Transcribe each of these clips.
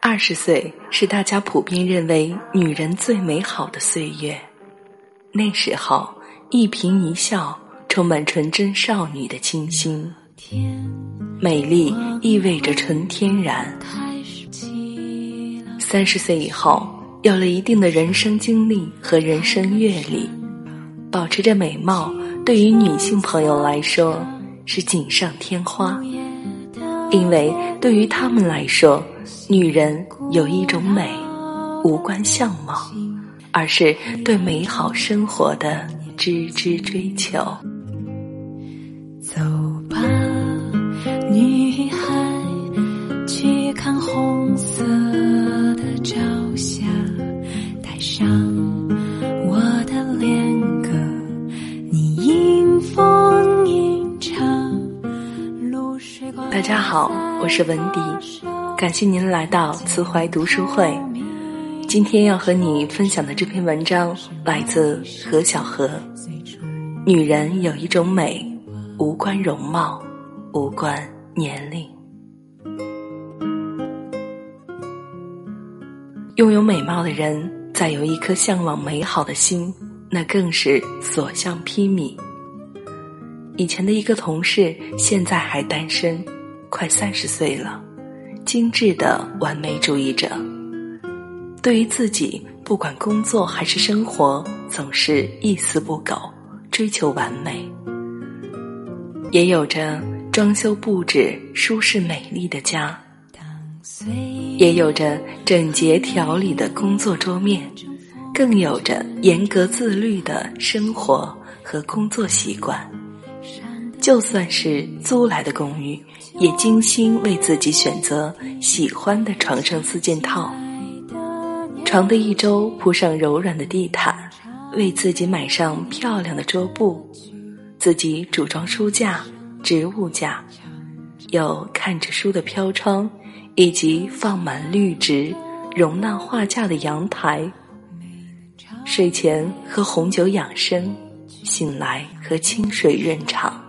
二十岁是大家普遍认为女人最美好的岁月，那时候一颦一笑充满纯真少女的清新，美丽意味着纯天然。三十岁以后，有了一定的人生经历和人生阅历，保持着美貌，对于女性朋友来说是锦上添花，因为对于她们来说，女人有一种美，无关相貌，而是对美好生活的孜孜追求。大家好，我是文迪，感谢您来到慈怀读书会。今天要和你分享的这篇文章来自何小何。女人有一种美，无关容貌，无关年龄。拥有美貌的人，再有一颗向往美好的心，那更是所向披靡。以前的一个同事，现在还单身。快三十岁了，精致的完美主义者。对于自己，不管工作还是生活，总是一丝不苟，追求完美。也有着装修布置舒适美丽的家，当岁也有着整洁条理的工作桌面，更有着严格自律的生活和工作习惯。就算是租来的公寓。也精心为自己选择喜欢的床上四件套，床的一周铺上柔软的地毯，为自己买上漂亮的桌布，自己组装书架、植物架，有看着书的飘窗，以及放满绿植、容纳画架的阳台。睡前喝红酒养生，醒来喝清水润肠，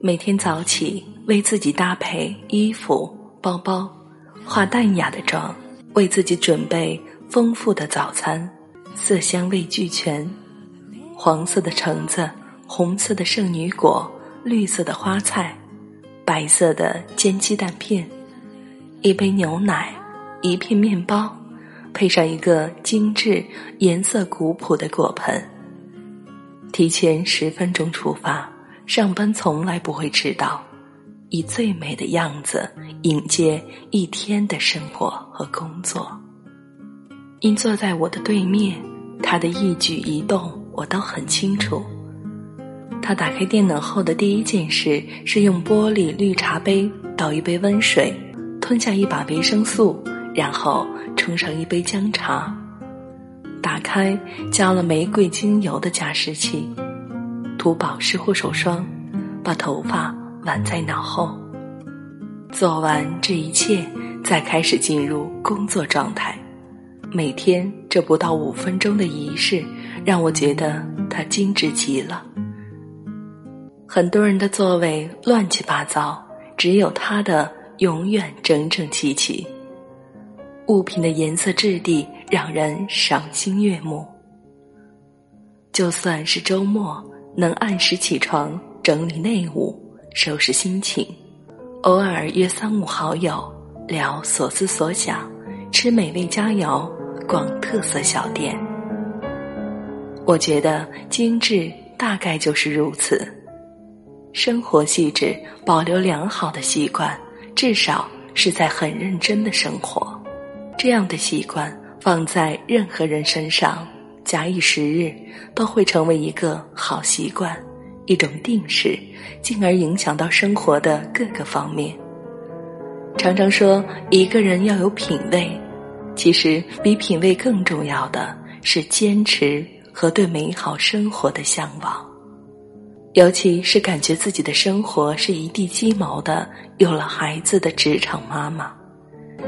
每天早起。为自己搭配衣服、包包，化淡雅的妆，为自己准备丰富的早餐，色香味俱全，黄色的橙子，红色的圣女果，绿色的花菜，白色的煎鸡蛋片，一杯牛奶，一片面包，配上一个精致、颜色古朴的果盆。提前十分钟出发，上班从来不会迟到。以最美的样子迎接一天的生活和工作。因坐在我的对面，他的一举一动我都很清楚。他打开电脑后的第一件事是用玻璃绿茶杯倒一杯温水，吞下一把维生素，然后冲上一杯姜茶。打开加了玫瑰精油的加湿器，涂保湿护手霜，把头发。挽在脑后，做完这一切，再开始进入工作状态。每天这不到五分钟的仪式，让我觉得他精致极了。很多人的座位乱七八糟，只有他的永远整整齐齐。物品的颜色质地让人赏心悦目。就算是周末，能按时起床整理内务。收拾心情，偶尔约三五好友聊所思所想，吃美味佳肴，逛特色小店。我觉得精致大概就是如此，生活细致，保留良好的习惯，至少是在很认真的生活。这样的习惯放在任何人身上，假以时日，都会成为一个好习惯。一种定势，进而影响到生活的各个方面。常常说一个人要有品味，其实比品味更重要的是坚持和对美好生活的向往。尤其是感觉自己的生活是一地鸡毛的，有了孩子的职场妈妈，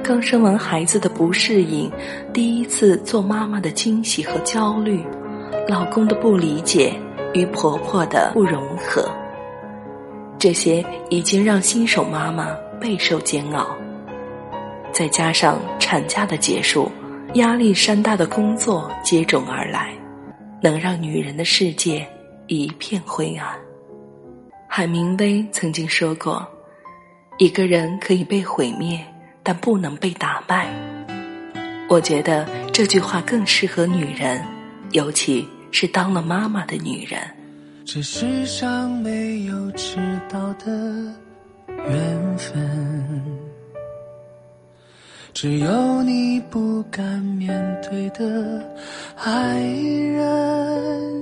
刚生完孩子的不适应，第一次做妈妈的惊喜和焦虑，老公的不理解与婆婆的不融合，这些已经让新手妈妈备受煎熬。再加上产假的结束，压力山大的工作接踵而来，能让女人的世界一片灰暗。海明威曾经说过：“一个人可以被毁灭，但不能被打败。”我觉得这句话更适合女人，尤其是当了妈妈的女人。这世上没有迟到的缘分。只有你不敢面对的爱人。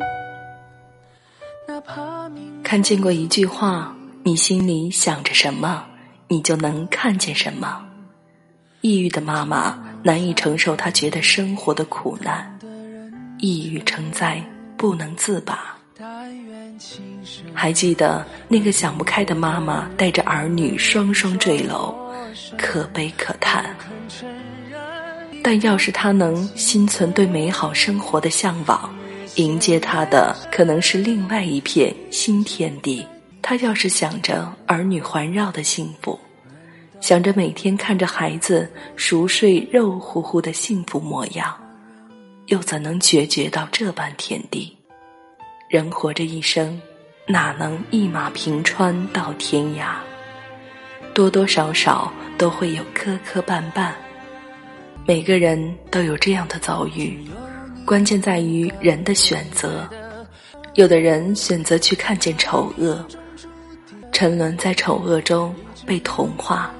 看见过一句话：你心里想着什么，你就能看见什么。抑郁的妈妈难以承受她觉得生活的苦难，抑郁成灾，不能自拔。还记得那个想不开的妈妈带着儿女双双坠楼，可悲可叹。但要是他能心存对美好生活的向往，迎接他的可能是另外一片新天地。他要是想着儿女环绕的幸福，想着每天看着孩子熟睡肉乎乎的幸福模样，又怎能决绝到这般田地？人活着一生，哪能一马平川到天涯？多多少少都会有磕磕绊绊。每个人都有这样的遭遇，关键在于人的选择。有的人选择去看见丑恶，沉沦在丑恶中被同化；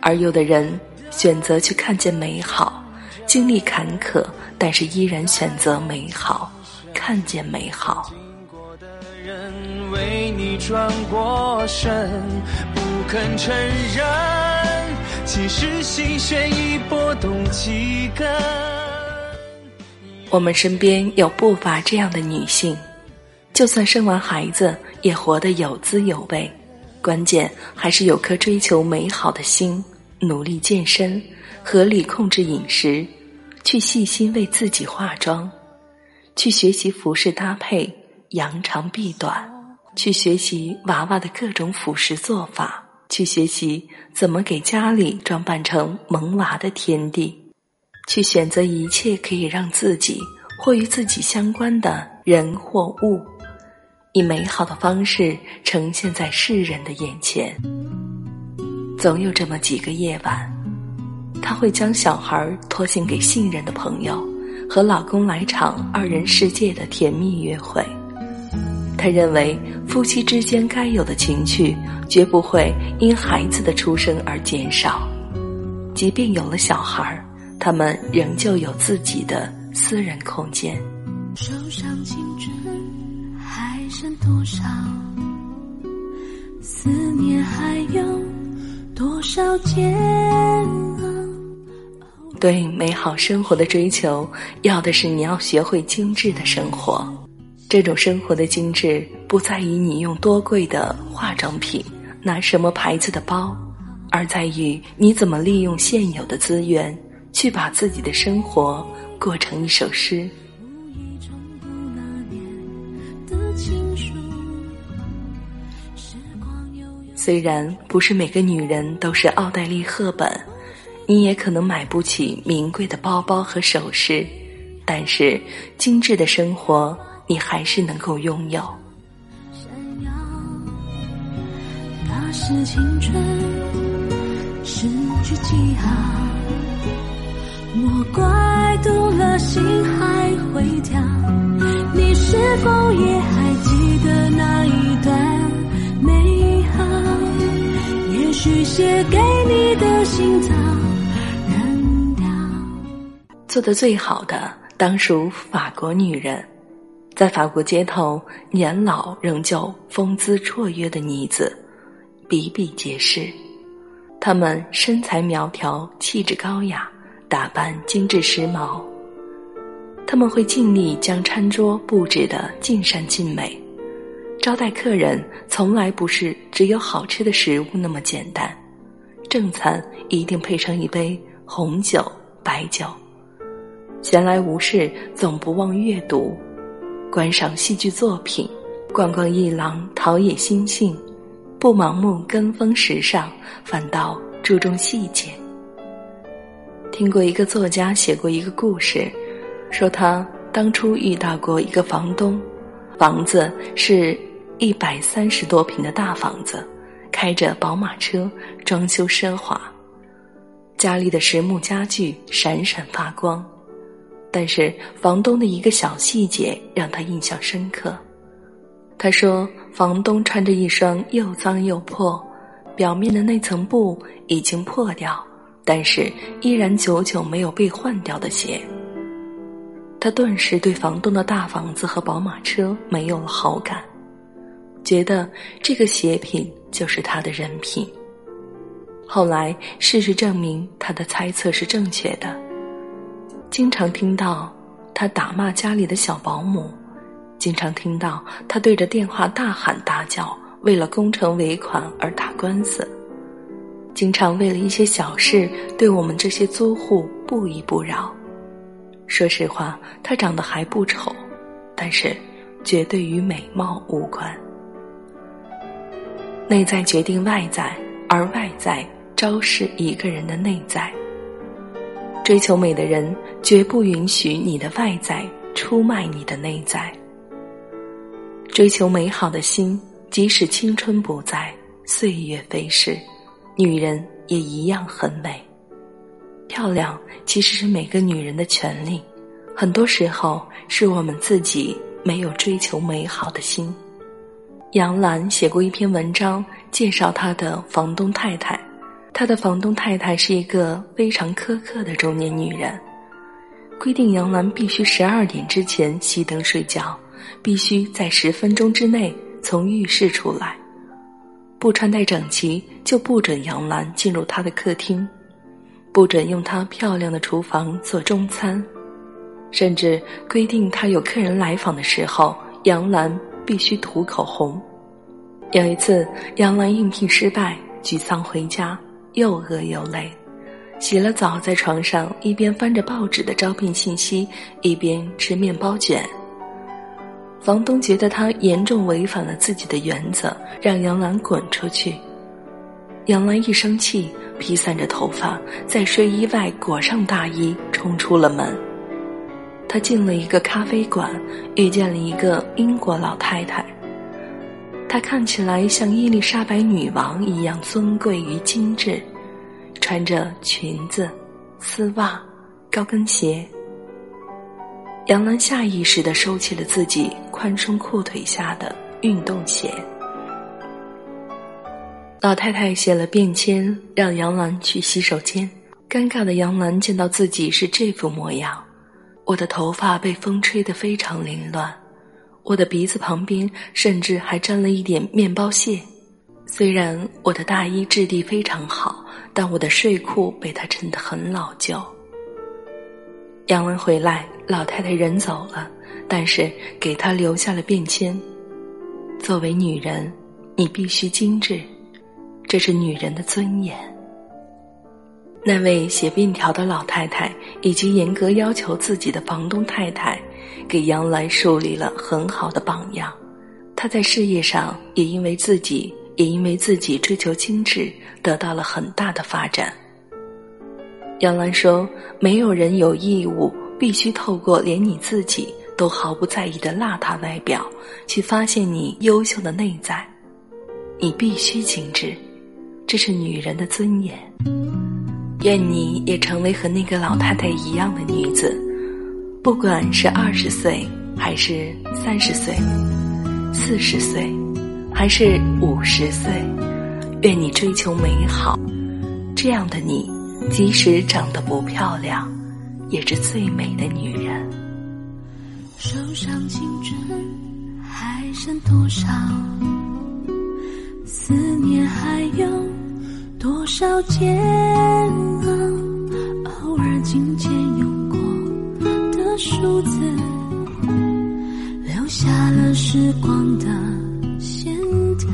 而有的人选择去看见美好，经历坎坷，但是依然选择美好，看见美好。为你转过身，不肯承认。其实心弦已拨动几根。我们身边有不乏这样的女性，就算生完孩子，也活得有滋有味。关键还是有颗追求美好的心，努力健身，合理控制饮食，去细心为自己化妆，去学习服饰搭配，扬长避短，去学习娃娃的各种辅食做法。去学习怎么给家里装扮成萌娃的天地，去选择一切可以让自己或与自己相关的人或物，以美好的方式呈现在世人的眼前。总有这么几个夜晚，他会将小孩托献给信任的朋友，和老公来场二人世界的甜蜜约会。他认为夫妻之间该有的情趣绝不会因孩子的出生而减少，即便有了小孩儿，他们仍旧有自己的私人空间。手上青春还剩多少？思念还有多少煎熬？对美好生活的追求，要的是你要学会精致的生活。这种生活的精致，不在于你用多贵的化妆品，拿什么牌子的包，而在于你怎么利用现有的资源，去把自己的生活过成一首诗。虽然不是每个女人都是奥黛丽·赫本，你也可能买不起名贵的包包和首饰，但是精致的生活。你还是能够拥有。那是青春失去记号，莫怪读了心还会跳。你是否也还记得那一段美好？也许写给你的信早扔掉。做的最好的，当属法国女人。在法国街头，年老仍旧风姿绰约的女子比比皆是。她们身材苗条，气质高雅，打扮精致时髦。他们会尽力将餐桌布置得尽善尽美，招待客人从来不是只有好吃的食物那么简单。正餐一定配上一杯红酒、白酒。闲来无事，总不忘阅读。观赏戏剧作品，逛逛艺廊，陶冶心性，不盲目跟风时尚，反倒注重细节。听过一个作家写过一个故事，说他当初遇到过一个房东，房子是一百三十多平的大房子，开着宝马车，装修奢华，家里的实木家具闪闪发光。但是房东的一个小细节让他印象深刻。他说，房东穿着一双又脏又破，表面的那层布已经破掉，但是依然久久没有被换掉的鞋。他顿时对房东的大房子和宝马车没有了好感，觉得这个鞋品就是他的人品。后来事实证明，他的猜测是正确的。经常听到他打骂家里的小保姆，经常听到他对着电话大喊大叫，为了工程尾款而打官司，经常为了一些小事对我们这些租户不依不饶。说实话，他长得还不丑，但是绝对与美貌无关。内在决定外在，而外在昭示一个人的内在。追求美的人，绝不允许你的外在出卖你的内在。追求美好的心，即使青春不在，岁月飞逝，女人也一样很美。漂亮其实是每个女人的权利，很多时候是我们自己没有追求美好的心。杨澜写过一篇文章，介绍她的房东太太。他的房东太太是一个非常苛刻的中年女人，规定杨澜必须十二点之前熄灯睡觉，必须在十分钟之内从浴室出来，不穿戴整齐就不准杨澜进入他的客厅，不准用她漂亮的厨房做中餐，甚至规定他有客人来访的时候，杨澜必须涂口红。有一次，杨澜应聘失败，沮丧回家。又饿又累，洗了澡，在床上一边翻着报纸的招聘信息，一边吃面包卷。房东觉得他严重违反了自己的原则，让杨澜滚出去。杨澜一生气，披散着头发，在睡衣外裹上大衣，冲出了门。他进了一个咖啡馆，遇见了一个英国老太太。她看起来像伊丽莎白女王一样尊贵与精致，穿着裙子、丝袜、高跟鞋。杨澜下意识地收起了自己宽松裤腿下的运动鞋。老太太写了便签，让杨澜去洗手间。尴尬的杨澜见到自己是这副模样，我的头发被风吹得非常凌乱。我的鼻子旁边甚至还沾了一点面包屑，虽然我的大衣质地非常好，但我的睡裤被它衬得很老旧。杨文回来，老太太人走了，但是给他留下了便签。作为女人，你必须精致，这是女人的尊严。那位写便条的老太太，以及严格要求自己的房东太太，给杨澜树立了很好的榜样。她在事业上也因为自己，也因为自己追求精致，得到了很大的发展。杨澜说：“没有人有义务必须透过连你自己都毫不在意的邋遢外表，去发现你优秀的内在。你必须精致，这是女人的尊严。”愿你也成为和那个老太太一样的女子，不管是二十岁，还是三十岁，四十岁，还是五十岁。愿你追求美好，这样的你，即使长得不漂亮，也是最美的女人。手上青春还剩多少？思念还有。多少煎熬，偶尔紧牵用过的数字，留下了时光的线条。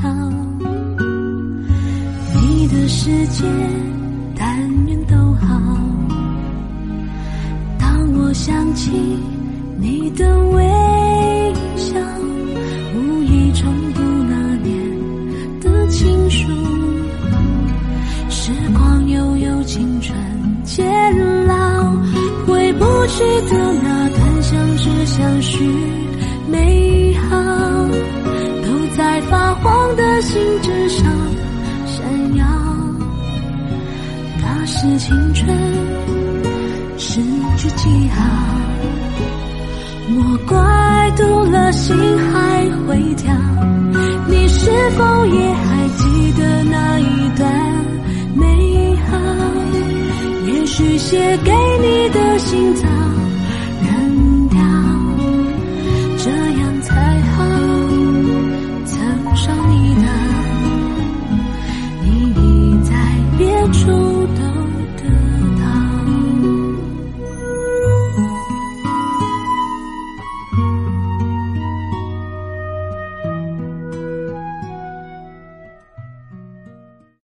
你的世界，但愿都好。当我想起你的微笑。无意重读那年的情书。时光悠悠，青春渐老，回不去的那段相知相许美好，都在发黄的信纸上闪耀。那是青春，失去记号。我怪堵了心还会跳，你是否也还记得那一段美好？也许写给你的信早